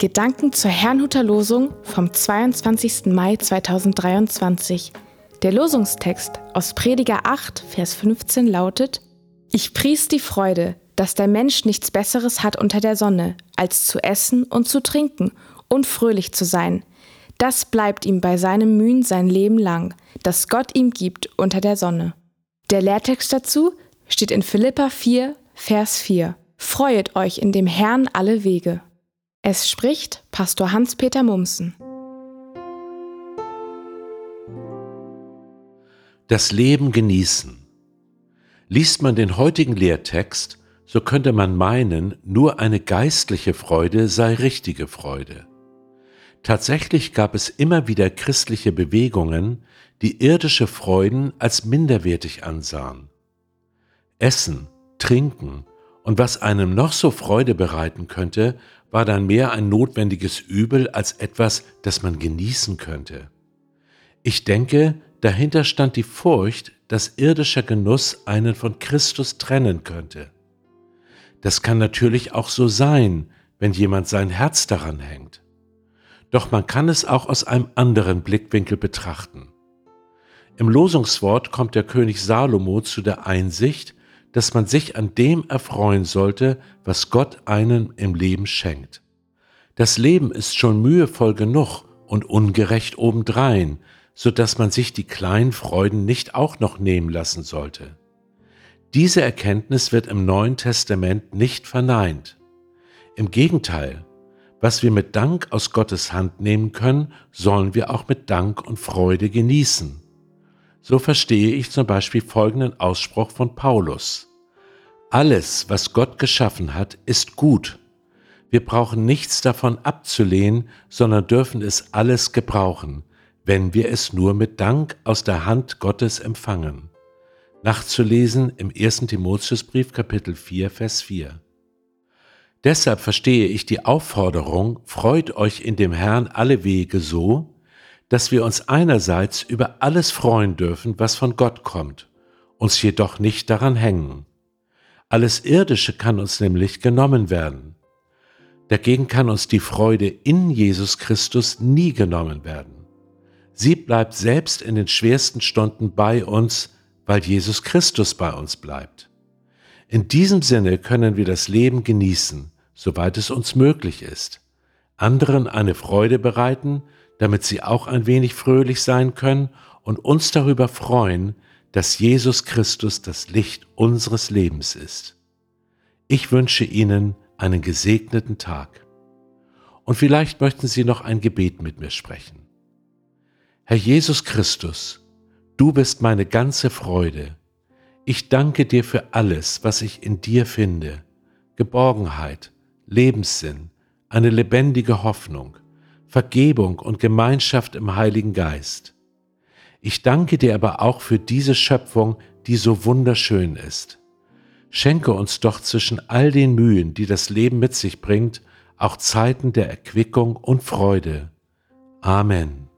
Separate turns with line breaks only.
Gedanken zur Herrnhuter Losung vom 22. Mai 2023. Der Losungstext aus Prediger 8, Vers 15 lautet: Ich pries die Freude, dass der Mensch nichts Besseres hat unter der Sonne, als zu essen und zu trinken und fröhlich zu sein. Das bleibt ihm bei seinem Mühen sein Leben lang, das Gott ihm gibt unter der Sonne. Der Lehrtext dazu steht in Philippa 4, Vers 4. Freuet euch in dem Herrn alle Wege. Es spricht Pastor Hans-Peter Mumsen.
Das Leben genießen. Liest man den heutigen Lehrtext, so könnte man meinen, nur eine geistliche Freude sei richtige Freude. Tatsächlich gab es immer wieder christliche Bewegungen, die irdische Freuden als minderwertig ansahen. Essen, Trinken und was einem noch so Freude bereiten könnte, war dann mehr ein notwendiges Übel als etwas, das man genießen könnte. Ich denke, dahinter stand die Furcht, dass irdischer Genuss einen von Christus trennen könnte. Das kann natürlich auch so sein, wenn jemand sein Herz daran hängt. Doch man kann es auch aus einem anderen Blickwinkel betrachten. Im Losungswort kommt der König Salomo zu der Einsicht, dass man sich an dem erfreuen sollte, was Gott einem im Leben schenkt. Das Leben ist schon mühevoll genug und ungerecht obendrein, so dass man sich die kleinen Freuden nicht auch noch nehmen lassen sollte. Diese Erkenntnis wird im Neuen Testament nicht verneint. Im Gegenteil, was wir mit Dank aus Gottes Hand nehmen können, sollen wir auch mit Dank und Freude genießen. So verstehe ich zum Beispiel folgenden Ausspruch von Paulus. Alles, was Gott geschaffen hat, ist gut. Wir brauchen nichts davon abzulehnen, sondern dürfen es alles gebrauchen, wenn wir es nur mit Dank aus der Hand Gottes empfangen. Nachzulesen im 1. Timotheusbrief Kapitel 4, Vers 4. Deshalb verstehe ich die Aufforderung, freut euch in dem Herrn alle Wege so, dass wir uns einerseits über alles freuen dürfen, was von Gott kommt, uns jedoch nicht daran hängen. Alles Irdische kann uns nämlich genommen werden. Dagegen kann uns die Freude in Jesus Christus nie genommen werden. Sie bleibt selbst in den schwersten Stunden bei uns, weil Jesus Christus bei uns bleibt. In diesem Sinne können wir das Leben genießen, soweit es uns möglich ist, anderen eine Freude bereiten, damit sie auch ein wenig fröhlich sein können und uns darüber freuen, dass Jesus Christus das Licht unseres Lebens ist. Ich wünsche Ihnen einen gesegneten Tag. Und vielleicht möchten Sie noch ein Gebet mit mir sprechen. Herr Jesus Christus, du bist meine ganze Freude. Ich danke dir für alles, was ich in dir finde. Geborgenheit, Lebenssinn, eine lebendige Hoffnung. Vergebung und Gemeinschaft im Heiligen Geist. Ich danke dir aber auch für diese Schöpfung, die so wunderschön ist. Schenke uns doch zwischen all den Mühen, die das Leben mit sich bringt, auch Zeiten der Erquickung und Freude. Amen.